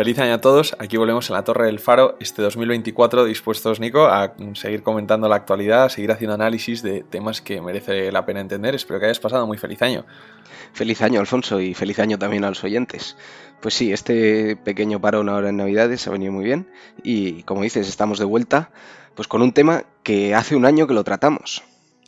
Feliz año a todos, aquí volvemos en la Torre del Faro este 2024 dispuestos, Nico, a seguir comentando la actualidad, a seguir haciendo análisis de temas que merece la pena entender. Espero que hayas pasado muy feliz año. Feliz año, Alfonso, y feliz año también a los oyentes. Pues sí, este pequeño parón ahora en Navidades ha venido muy bien y como dices, estamos de vuelta pues con un tema que hace un año que lo tratamos.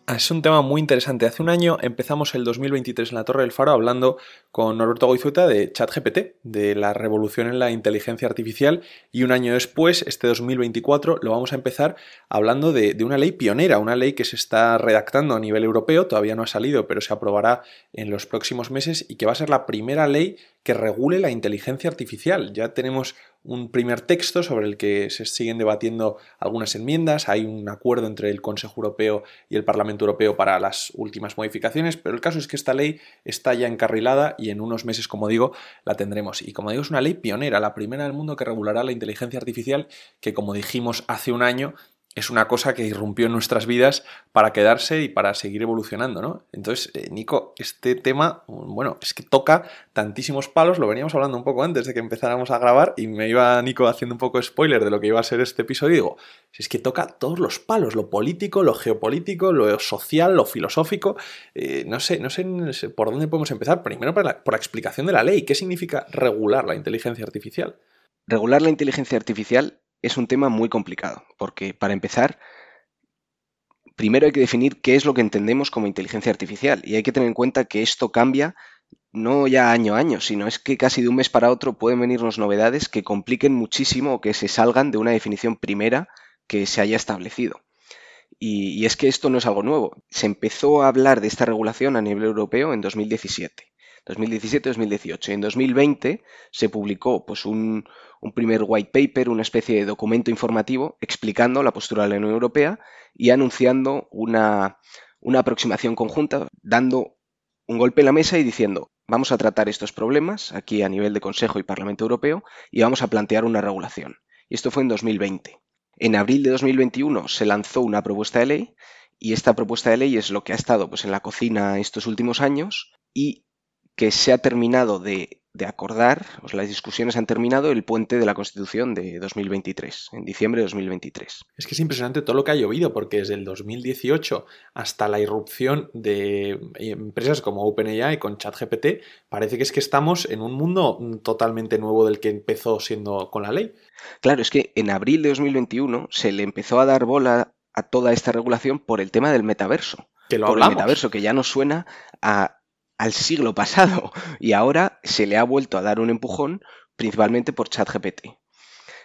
Ah, es un tema muy interesante. Hace un año empezamos el 2023 en la Torre del Faro hablando con Norberto Goizueta de ChatGPT, de la revolución en la inteligencia artificial, y un año después, este 2024, lo vamos a empezar hablando de, de, una ley pionera, una ley que se está redactando a nivel europeo, todavía no ha salido, pero se aprobará en los próximos meses y que va a ser la primera ley que regule la inteligencia artificial. Ya tenemos un primer texto sobre el que se siguen debatiendo algunas enmiendas, hay un acuerdo entre el Consejo Europeo y el Parlamento Europeo para las últimas modificaciones, pero el caso es que esta ley está ya encarrilada y en unos meses, como digo, la tendremos. Y como digo, es una ley pionera, la primera del mundo que regulará la inteligencia artificial, que como dijimos hace un año, es una cosa que irrumpió en nuestras vidas para quedarse y para seguir evolucionando, ¿no? Entonces, eh, Nico, este tema, bueno, es que toca tantísimos palos, lo veníamos hablando un poco antes de que empezáramos a grabar y me iba Nico haciendo un poco spoiler de lo que iba a ser este episodio digo, es que toca todos los palos, lo político, lo geopolítico, lo social, lo filosófico, eh, no, sé, no, sé, por dónde podemos empezar. Primero por por la explicación de la ley, ¿qué significa regular la inteligencia artificial? Regular la inteligencia artificial es un tema muy complicado, porque para empezar, primero hay que definir qué es lo que entendemos como inteligencia artificial y hay que tener en cuenta que esto cambia no ya año a año, sino es que casi de un mes para otro pueden venirnos novedades que compliquen muchísimo o que se salgan de una definición primera que se haya establecido. Y, y es que esto no es algo nuevo. Se empezó a hablar de esta regulación a nivel europeo en 2017. 2017-2018. En 2020 se publicó pues, un, primer white paper, una especie de documento informativo explicando la postura de la Unión Europea y anunciando una, una aproximación conjunta, dando un golpe en la mesa y diciendo vamos a tratar estos problemas aquí a nivel de Consejo y Parlamento Europeo y vamos a plantear una regulación. Y esto fue en 2020. En abril de 2021 se lanzó una propuesta de ley y esta propuesta de ley es lo que ha estado pues, en la cocina estos últimos años y que se ha terminado de, acordar, pues las discusiones han terminado el puente de la Constitución de 2023, en diciembre de 2023. Es que es impresionante todo lo que ha llovido, porque desde el 2018 hasta la irrupción de empresas como OpenAI con ChatGPT, parece que es que estamos en un mundo totalmente nuevo del que empezó siendo con la ley. Claro, es que en abril de 2021 se le empezó a dar bola a toda esta regulación por el tema del metaverso. Que lo por hablamos. el metaverso, que ya nos suena a al siglo pasado y ahora se le ha vuelto a dar un empujón principalmente por ChatGPT.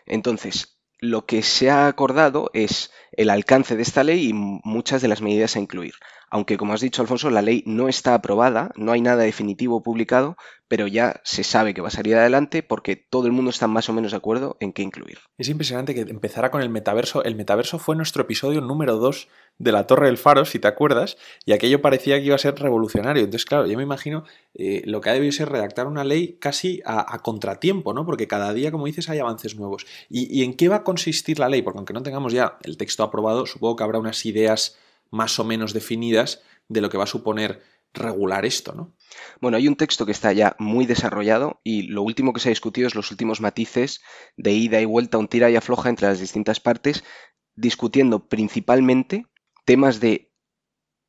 Entonces, lo que se ha acordado es el alcance de esta ley y muchas de las medidas a incluir. Aunque, como has dicho, Alfonso, la ley no está aprobada, no hay nada definitivo publicado, pero ya se sabe que va a salir adelante porque todo el mundo está más o menos de acuerdo en qué incluir. Es impresionante que empezara con el metaverso. El metaverso fue nuestro episodio número 2 de la Torre del Faro, si te acuerdas, y aquello parecía que iba a ser revolucionario. Entonces, claro, yo me imagino eh, lo que ha debido ser redactar una ley casi a, contratiempo, ¿no? Porque cada día, como dices, hay avances nuevos. ¿Y, ¿Y en qué va a consistir la ley? Porque aunque no tengamos ya el texto aprobado, supongo que habrá unas ideas más o menos definidas de lo que va a suponer regular esto, ¿no? Bueno, hay un texto que está ya muy desarrollado y lo último que se ha discutido es los últimos matices de ida y vuelta, un tira y afloja entre las distintas partes, discutiendo principalmente temas de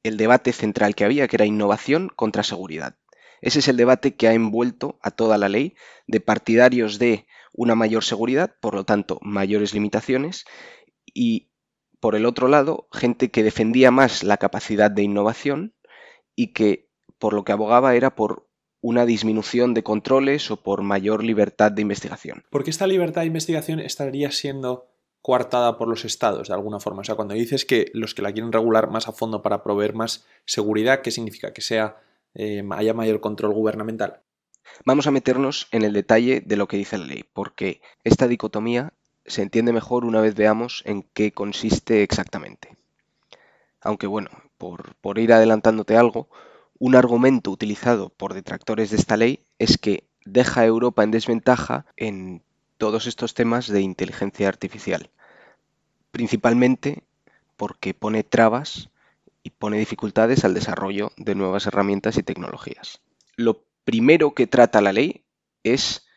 el debate central que había, que era innovación contra seguridad. Ese es el debate que ha envuelto a toda la ley de partidarios de una mayor seguridad, por lo tanto, mayores limitaciones, y por el otro lado, gente que defendía más la capacidad de innovación y que por lo que abogaba era por una disminución de controles o por mayor libertad de investigación. Porque esta libertad de investigación estaría siendo coartada por los estados de alguna forma. O sea, cuando dices que los que la quieren regular más a fondo para proveer más seguridad, ¿qué significa? Que sea eh, haya mayor control gubernamental. Vamos a meternos en el detalle de lo que dice la ley, porque esta dicotomía se entiende mejor una vez veamos en qué consiste exactamente. Aunque bueno, por, por, ir adelantándote algo, un argumento utilizado por detractores de esta ley es que deja a Europa en desventaja en todos estos temas de inteligencia artificial, principalmente porque pone trabas y pone dificultades al desarrollo de nuevas herramientas y tecnologías. Lo primero que trata la ley es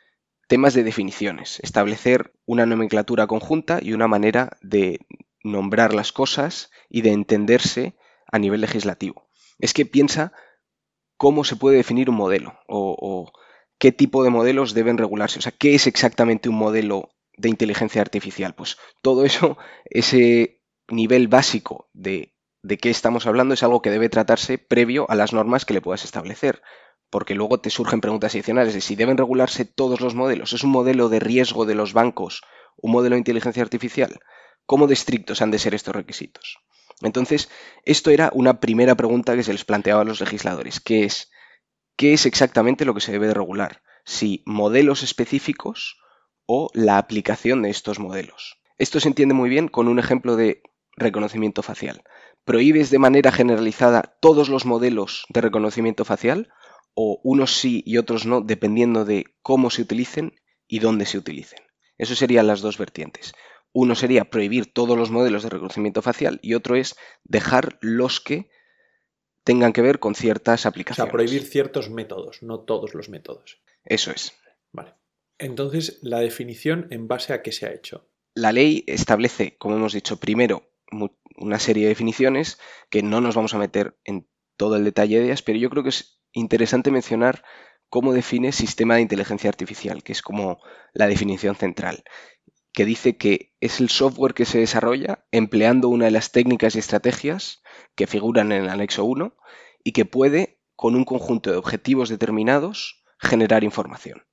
temas de definiciones, establecer una nomenclatura conjunta y una manera de nombrar las cosas y de entenderse a nivel legislativo. Es que piensa cómo se puede definir un modelo o, qué tipo de modelos deben regularse. O sea, qué es exactamente un modelo de inteligencia artificial. Pues todo eso, ese nivel básico de, de qué estamos hablando es algo que debe tratarse previo a las normas que le puedas establecer porque luego te surgen preguntas adicionales de si deben regularse todos los modelos. ¿Es un modelo de riesgo de los bancos un modelo de inteligencia artificial? ¿Cómo de estrictos han de ser estos requisitos? Entonces, esto era una primera pregunta que se les planteaba a los legisladores, es, ¿qué es exactamente lo que se debe de regular? Si modelos específicos o la aplicación de estos modelos. Esto se entiende muy bien con un ejemplo de reconocimiento facial. ¿Prohíbes de manera generalizada todos los modelos de reconocimiento facial o unos sí y otros no dependiendo de cómo se utilicen y dónde se utilicen? Eso serían las dos vertientes. Uno sería prohibir todos los modelos de reconocimiento facial y otro es dejar los que tengan que ver con ciertas aplicaciones. O sea, prohibir ciertos métodos, no todos los métodos. Eso es. Vale. Entonces, la definición en base a qué se ha hecho. La ley establece, como hemos dicho, primero una serie de definiciones que no nos vamos a meter en todo el detalle de ellas, pero yo creo que es interesante mencionar cómo define sistema de inteligencia artificial, que es como la definición central que dice que es el software que se desarrolla empleando una de las técnicas y estrategias que figuran en el anexo 1 y que puede, con un conjunto de objetivos determinados, generar información.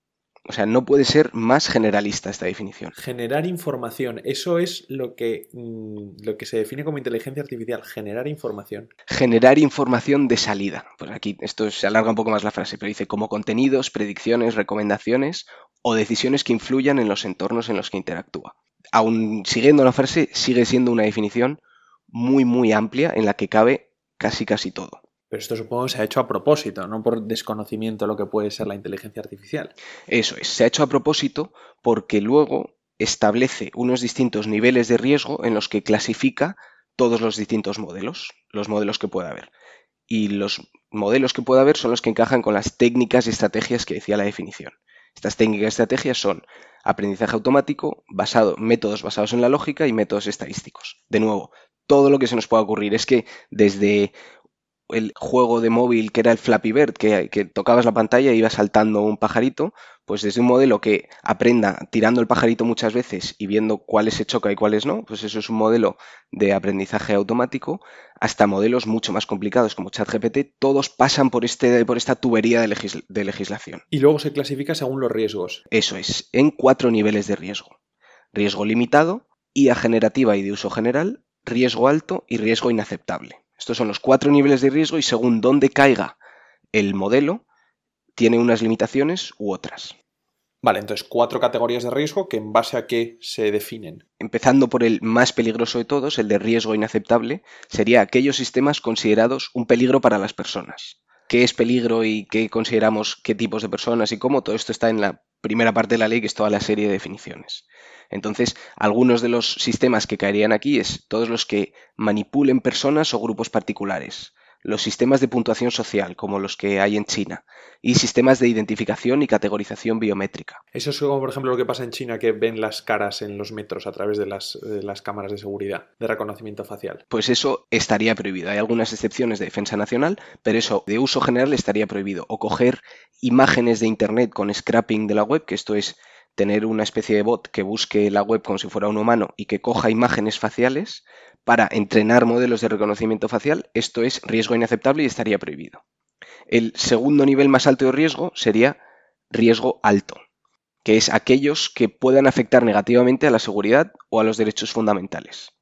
O sea, no puede ser más generalista esta definición. Generar información, eso es lo que, mm, lo que se define como inteligencia artificial, generar información. Generar información de salida. Pues aquí esto se alarga un poco más la frase, pero dice como contenidos, predicciones, recomendaciones o decisiones que influyan en los entornos en los que interactúa. Aún siguiendo la frase, sigue siendo una definición muy, muy amplia en la que cabe casi, casi todo. Pero esto supongo que se ha hecho a propósito, no por desconocimiento de lo que puede ser la inteligencia artificial. Eso es, se ha hecho a propósito porque luego establece unos distintos niveles de riesgo en los que clasifica todos los distintos modelos, los modelos que pueda haber. Y los modelos que pueda haber son los que encajan con las técnicas y estrategias que decía la definición. Estas técnicas y estrategias son aprendizaje automático, basado, métodos basados en la lógica y métodos estadísticos. De nuevo, todo lo que se nos pueda ocurrir es que desde el juego de móvil que era el Flappy Bird, que, tocabas la pantalla y iba saltando un pajarito, pues desde un modelo que aprenda tirando el pajarito muchas veces y viendo cuáles se choca y cuáles no, pues eso es un modelo de aprendizaje automático, hasta modelos mucho más complicados como ChatGPT, todos pasan por, este, por esta tubería de, de legislación. Y luego se clasifica según los riesgos. Eso es, en cuatro niveles de riesgo. Riesgo limitado, IA generativa y de uso general, riesgo alto y riesgo inaceptable. Estos son los cuatro niveles de riesgo y según dónde caiga el modelo, tiene unas limitaciones u otras. Vale, entonces cuatro categorías de riesgo que en base a qué se definen. Empezando por el más peligroso de todos, el de riesgo inaceptable, sería aquellos sistemas considerados un peligro para las personas. ¿Qué es peligro y qué consideramos qué tipos de personas y cómo? Todo esto está en la primera parte de la ley, que es toda la serie de definiciones. Entonces, algunos de los sistemas que caerían aquí es todos los que manipulen personas o grupos particulares, los sistemas de puntuación social, como los que hay en China, y sistemas de identificación y categorización biométrica. Eso es como, por ejemplo, lo que pasa en China, que ven las caras en los metros a través de las, de las cámaras de seguridad, de reconocimiento facial. Pues eso estaría prohibido. Hay algunas excepciones de defensa nacional, pero eso de uso general estaría prohibido. O coger imágenes de Internet con scrapping de la web, que esto es tener una especie de bot que busque la web como si fuera un humano y que coja imágenes faciales para entrenar modelos de reconocimiento facial, esto es riesgo inaceptable y estaría prohibido. El segundo nivel más alto de riesgo sería riesgo alto, que es aquellos que puedan afectar negativamente a la seguridad o a los derechos fundamentales.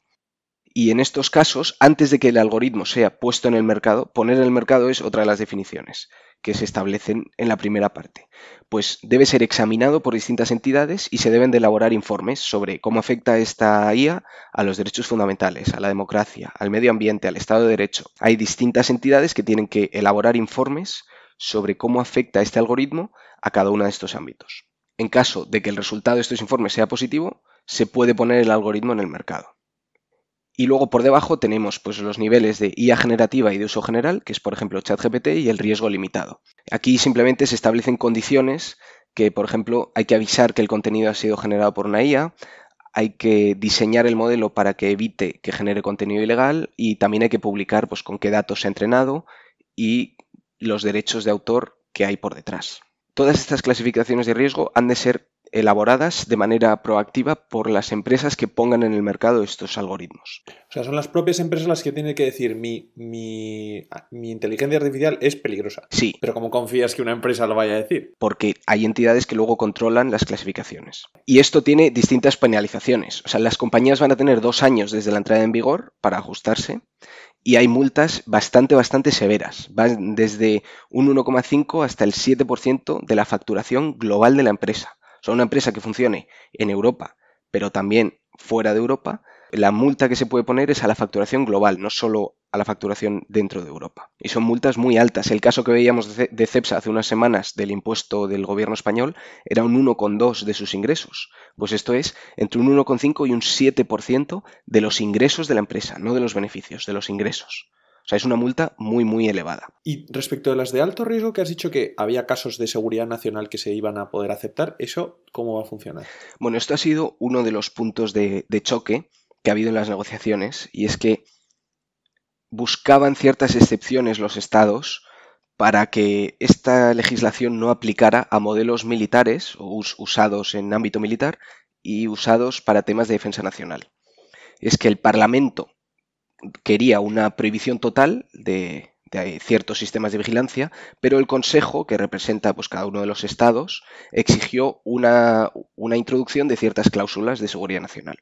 Y en estos casos, antes de que el algoritmo sea puesto en el mercado, poner en el mercado es otra de las definiciones que se establecen en la primera parte. Pues debe ser examinado por distintas entidades y se deben de elaborar informes sobre cómo afecta esta IA a los derechos fundamentales, a la democracia, al medio ambiente, al Estado de Derecho. Hay distintas entidades que tienen que elaborar informes sobre cómo afecta este algoritmo a cada uno de estos ámbitos. En caso de que el resultado de estos informes sea positivo, se puede poner el algoritmo en el mercado. Y luego por debajo tenemos pues, los niveles de IA generativa y de uso general, que es por ejemplo ChatGPT y el riesgo limitado. Aquí simplemente se establecen condiciones que, por ejemplo, hay que avisar que el contenido ha sido generado por una IA, hay que diseñar el modelo para que evite que genere contenido ilegal y también hay que publicar pues, con qué datos se ha entrenado y los derechos de autor que hay por detrás. Todas estas clasificaciones de riesgo han de ser elaboradas de manera proactiva por las empresas que pongan en el mercado estos algoritmos. O sea, son las propias empresas las que tienen que decir mi, mi, mi inteligencia artificial es peligrosa. Sí. Pero ¿cómo confías que una empresa lo vaya a decir? Porque hay entidades que luego controlan las clasificaciones. Y esto tiene distintas penalizaciones. O sea, las compañías van a tener dos años desde la entrada en vigor para ajustarse y hay multas bastante, bastante severas. Van desde un 1,5 hasta el 7% de la facturación global de la empresa sea, una empresa que funcione en Europa, pero también fuera de Europa, la multa que se puede poner es a la facturación global, no solo a la facturación dentro de Europa. Y son multas muy altas. El caso que veíamos de CEPSA hace unas semanas del impuesto del gobierno español era un 1,2 de sus ingresos. Pues esto es entre un 1,5 y un 7% de los ingresos de la empresa, no de los beneficios, de los ingresos. O sea, es una multa muy, muy elevada. Y respecto de las de alto riesgo, que has dicho que había casos de seguridad nacional que se iban a poder aceptar, ¿eso cómo va a funcionar? Bueno, esto ha sido uno de los puntos de, choque que ha habido en las negociaciones, y es que buscaban ciertas excepciones los estados para que esta legislación no aplicara a modelos militares o usados en ámbito militar y usados para temas de defensa nacional. Es que el Parlamento quería una prohibición total de, ciertos sistemas de vigilancia, pero el Consejo, que representa pues, cada uno de los estados, exigió una, introducción de ciertas cláusulas de seguridad nacional.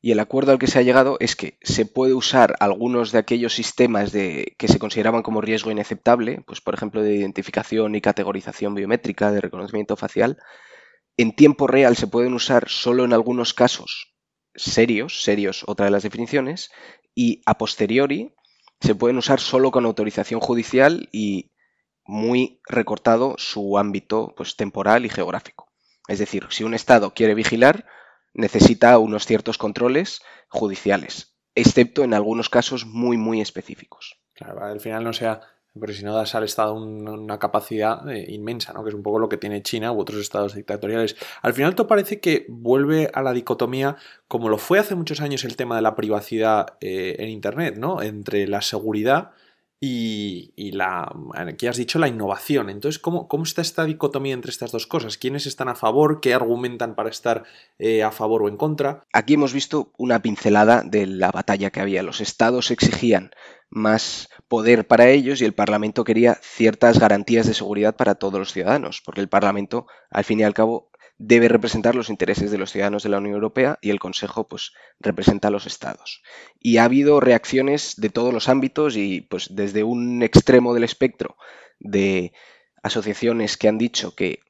Y el acuerdo al que se ha llegado es que se puede usar algunos de aquellos sistemas de, que se consideraban como riesgo inaceptable, pues por ejemplo de identificación y categorización biométrica, de reconocimiento facial, en tiempo real se pueden usar solo en algunos casos serios, serios otra de las definiciones, y a posteriori se pueden usar solo con autorización judicial y muy recortado su ámbito pues, temporal y geográfico. Es decir, si un Estado quiere vigilar, necesita unos ciertos controles judiciales, excepto en algunos casos muy, muy específicos. Claro, al final no sea porque si no das al Estado una capacidad eh, inmensa, ¿no? que es un poco lo que tiene China u otros estados dictatoriales. Al final todo parece que vuelve a la dicotomía como lo fue hace muchos años el tema de la privacidad eh, en Internet, ¿no? entre la seguridad y, la, aquí has dicho, la innovación. Entonces, ¿cómo, ¿cómo, está esta dicotomía entre estas dos cosas? ¿Quiénes están a favor? ¿Qué argumentan para estar eh, a favor o en contra? Aquí hemos visto una pincelada de la batalla que había. Los estados exigían más poder para ellos y el Parlamento quería ciertas garantías de seguridad para todos los ciudadanos, porque el Parlamento, al fin y al cabo, debe representar los intereses de los ciudadanos de la Unión Europea y el Consejo pues representa a los estados. Y ha habido reacciones de todos los ámbitos y pues desde un extremo del espectro de asociaciones que han dicho que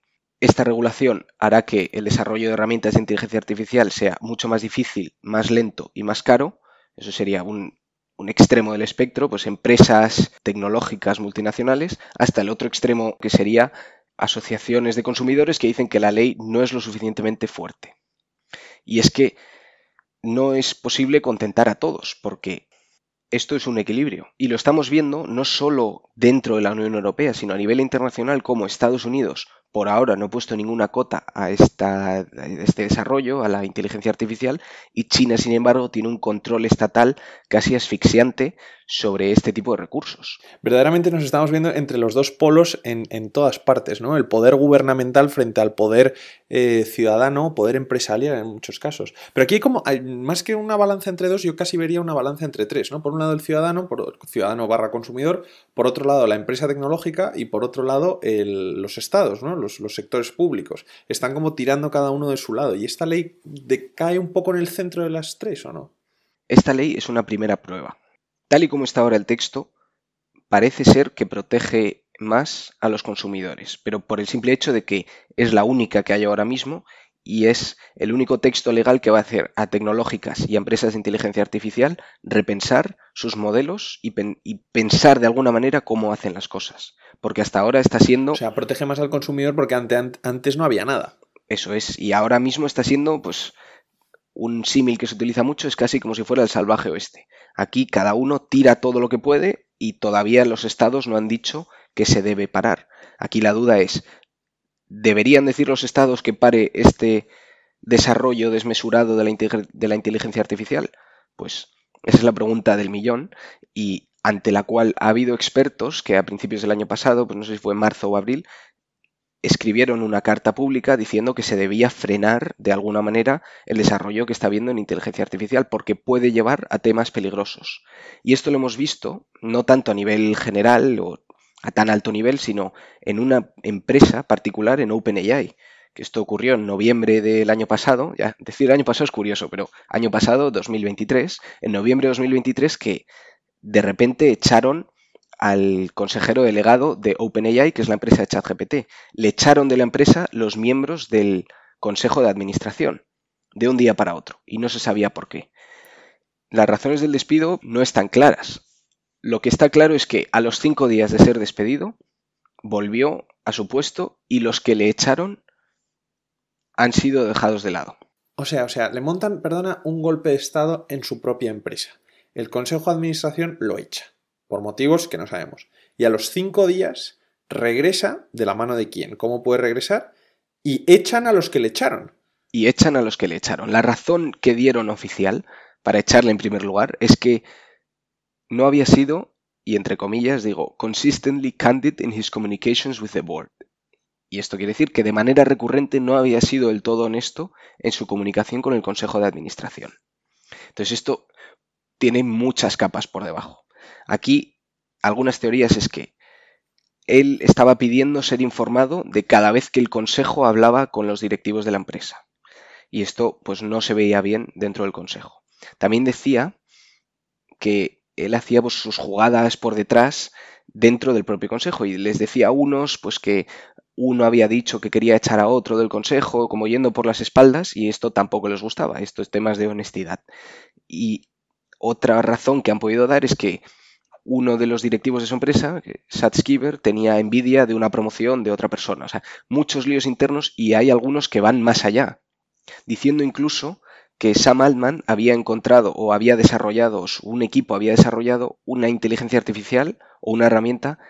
esta regulación hará que el desarrollo de herramientas de inteligencia artificial sea mucho más difícil, más lento y más caro. Eso sería un un extremo del espectro, pues empresas tecnológicas multinacionales, hasta el otro extremo que sería asociaciones de consumidores que dicen que la ley no es lo suficientemente fuerte. Y es que no es posible contentar a todos, porque esto es un equilibrio. Y lo estamos viendo no solo dentro de la Unión Europea, sino a nivel internacional, como Estados Unidos por ahora no ha puesto ninguna cota a, este desarrollo, a la inteligencia artificial, y China, sin embargo, tiene un control estatal casi asfixiante sobre este tipo de recursos. Verdaderamente nos estamos viendo entre los dos polos en, todas partes, ¿no? El poder gubernamental frente al poder eh, ciudadano, poder empresarial en muchos casos. Pero aquí hay como, más que una balanza entre dos, yo casi vería una balanza entre tres, ¿no? Por un lado el ciudadano, por el ciudadano barra consumidor, por otro lado la empresa tecnológica y por otro lado los estados, ¿no? Los, los, sectores públicos. Están como tirando cada uno de su lado. ¿Y esta ley decae un poco en el centro de las tres o no? Esta ley es una primera prueba. Tal y como está ahora el texto, parece ser que protege más a los consumidores, pero por el simple hecho de que es la única que hay ahora mismo y es el único texto legal que va a hacer a tecnológicas y a empresas de inteligencia artificial repensar sus modelos y, pensar de alguna manera cómo hacen las cosas. Porque hasta ahora está siendo... O sea, protege más al consumidor porque antes no había nada. Eso es, y ahora mismo está siendo, pues, un símil que se utiliza mucho, es casi como si fuera el salvaje oeste. Aquí cada uno tira todo lo que puede y todavía los estados no han dicho que se debe parar. Aquí la duda es, ¿Deberían decir los estados que pare este desarrollo desmesurado de la, inteligencia artificial? Pues esa es la pregunta del millón y ante la cual ha habido expertos que a principios del año pasado, pues no sé si fue en marzo o abril, escribieron una carta pública diciendo que se debía frenar de alguna manera el desarrollo que está habiendo en inteligencia artificial porque puede llevar a temas peligrosos. Y esto lo hemos visto no tanto a nivel general o a tan alto nivel, sino en una empresa particular, en OpenAI, que esto ocurrió en noviembre del año pasado, ya decir año pasado es curioso, pero año pasado, 2023, en noviembre de 2023, que de repente echaron al consejero delegado de OpenAI, que es la empresa de ChatGPT. Le echaron de la empresa los miembros del consejo de administración, de un día para otro, y no se sabía por qué. Las razones del despido no están claras. Lo que está claro es que a los cinco días de ser despedido, volvió a su puesto y los que le echaron han sido dejados de lado. O sea, o sea, le montan, perdona, un golpe de Estado en su propia empresa. El Consejo de Administración lo echa por motivos que no sabemos. Y a los cinco días regresa de la mano de quién, cómo puede regresar, y echan a los que le echaron. Y echan a los que le echaron. La razón que dieron oficial para echarle en primer lugar es que no había sido, y entre comillas digo, consistently candid in his communications with the board. Y esto quiere decir que de manera recurrente no había sido del todo honesto en su comunicación con el Consejo de Administración. Entonces esto tiene muchas capas por debajo. Aquí, algunas teorías es que él estaba pidiendo ser informado de cada vez que el consejo hablaba con los directivos de la empresa. Y esto pues no se veía bien dentro del consejo. También decía que él hacía pues, sus jugadas por detrás dentro del propio consejo y les decía a unos pues que uno había dicho que quería echar a otro del consejo como yendo por las espaldas y esto tampoco les gustaba, estos temas de honestidad. Y otra razón que han podido dar es que uno de los directivos de su empresa, Sat Skiver, tenía envidia de una promoción de otra persona. O sea, muchos líos internos y hay algunos que van más allá, diciendo incluso que Sam Altman había encontrado o había desarrollado, un equipo había desarrollado una inteligencia artificial o una herramienta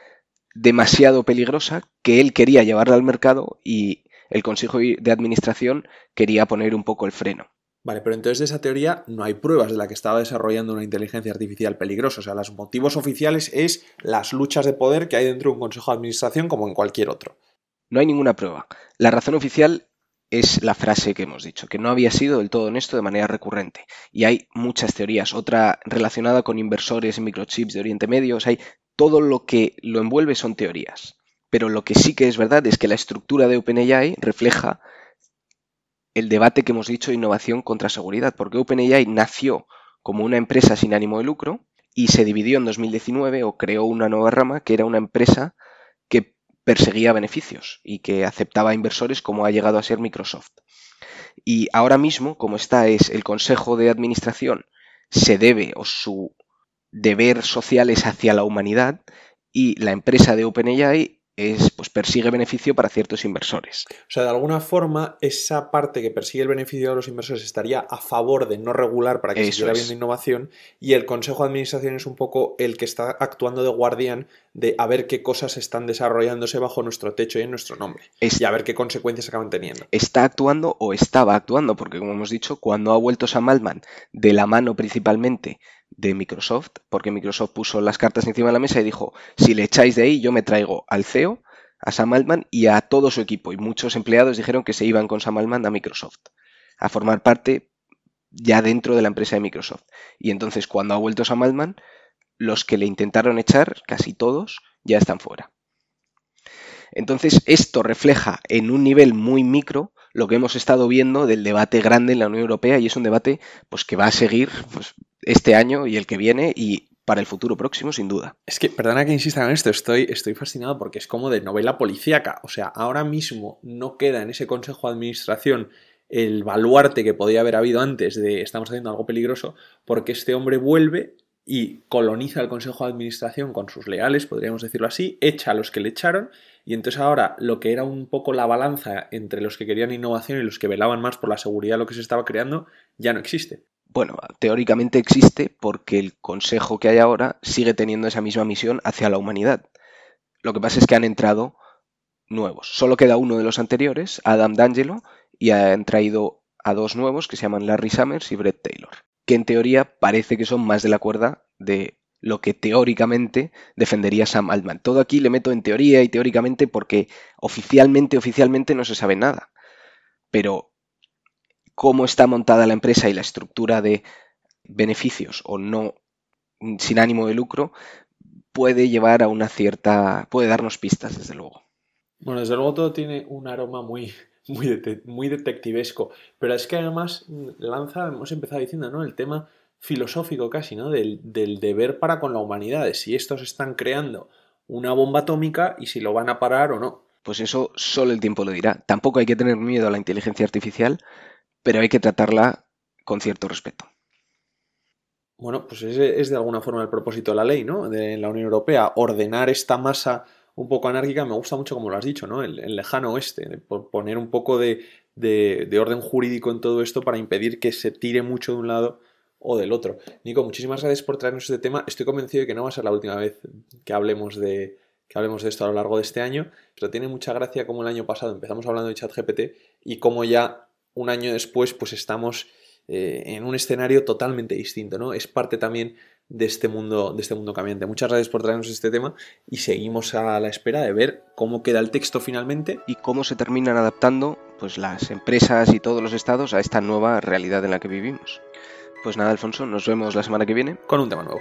demasiado peligrosa que él quería llevarla al mercado y el Consejo de Administración quería poner un poco el freno. Vale, pero entonces de esa teoría no hay pruebas de la que estaba desarrollando una inteligencia artificial peligrosa. O sea, los motivos oficiales es las luchas de poder que hay dentro de un consejo de administración como en cualquier otro. No hay ninguna prueba. La razón oficial es la frase que hemos dicho, que no había sido del todo honesto de manera recurrente. Y hay muchas teorías. Otra relacionada con inversores en microchips de Oriente Medio. O sea, hay, todo lo que lo envuelve son teorías. Pero lo que sí que es verdad es que la estructura de OpenAI refleja el debate que hemos dicho de innovación contra seguridad, porque OpenAI nació como una empresa sin ánimo de lucro y se dividió en 2019 o creó una nueva rama que era una empresa perseguía beneficios y que aceptaba inversores como ha llegado a ser Microsoft. Y ahora mismo, como está es el Consejo de Administración, se debe o su deber social es hacia la humanidad y la empresa de OpenAI es, pues persigue beneficio para ciertos inversores. O sea, de alguna forma, esa parte que persigue el beneficio de los inversores estaría a favor de no regular para que siguiera habiendo innovación y el Consejo de Administración es un poco el que está actuando de guardián de a ver qué cosas están desarrollándose bajo nuestro techo y en nuestro nombre y a ver qué consecuencias acaban teniendo. Está actuando o estaba actuando, porque como hemos dicho, cuando ha vuelto Sam Altman de la mano principalmente de Microsoft, porque Microsoft puso las cartas encima de la mesa y dijo, si le echáis de ahí, yo me traigo al CEO, a Sam Altman y a todo su equipo. Y muchos empleados dijeron que se iban con Sam Altman a Microsoft, a formar parte ya dentro de la empresa de Microsoft. Y entonces cuando ha vuelto Sam Altman, los que le intentaron echar, casi todos, ya están fuera. Entonces esto refleja en un nivel muy micro lo que hemos estado viendo del debate grande en la Unión Europea y es un debate pues, que va a seguir pues, este año y el que viene y para el futuro próximo, sin duda. Es que, perdona que insista en esto, estoy, estoy fascinado porque es como de novela policíaca. O sea, ahora mismo no queda en ese consejo de administración el baluarte que podía haber habido antes de estamos haciendo algo peligroso, porque este hombre vuelve y coloniza el consejo de administración con sus leales, podríamos decirlo así, echa a los que le echaron y entonces ahora lo que era un poco la balanza entre los que querían innovación y los que velaban más por la seguridad de lo que se estaba creando ya no existe. Bueno, teóricamente existe porque el consejo que hay ahora sigue teniendo esa misma misión hacia la humanidad. Lo que pasa es que han entrado nuevos. Solo queda uno de los anteriores, Adam D'Angelo, y han traído a dos nuevos que se llaman Larry Summers y Brett Taylor, que en teoría parece que son más de la cuerda de lo que teóricamente defendería Sam Altman. Todo aquí le meto en teoría y teóricamente porque oficialmente, oficialmente no se sabe nada. Pero cómo está montada la empresa y la estructura de beneficios o no sin ánimo de lucro puede llevar a una cierta, puede darnos pistas, desde luego. Bueno, desde luego todo tiene un aroma muy, muy, muy detectivesco, pero es que además lanza, hemos empezado diciendo, ¿no? El tema filosófico casi, ¿no? Del, del deber para con la humanidad, de si estos están creando una bomba atómica y si lo van a parar o no. Pues eso solo el tiempo lo dirá. Tampoco hay que tener miedo a la inteligencia artificial, pero hay que tratarla con cierto respeto. Bueno, pues ese es de alguna forma el propósito de la ley, ¿no? De la Unión Europea, ordenar esta masa un poco anárquica, me gusta mucho como lo has dicho, ¿no? El, lejano oeste, poner un poco de, de, orden jurídico en todo esto para impedir que se tire mucho de un lado o del otro. Nico, muchísimas gracias por traernos este tema. Estoy convencido de que no va a ser la última vez que hablemos de, que hablemos de esto a lo largo de este año, pero tiene mucha gracia como el año pasado empezamos hablando de ChatGPT y como ya un año después pues estamos eh, en un escenario totalmente distinto, ¿no? Es parte también de este mundo, de este mundo cambiante. Muchas gracias por traernos este tema y seguimos a la espera de ver cómo queda el texto finalmente y cómo se terminan adaptando pues las empresas y todos los estados a esta nueva realidad en la que vivimos. Pues nada, Alfonso, nos vemos la semana que viene con un tema nuevo.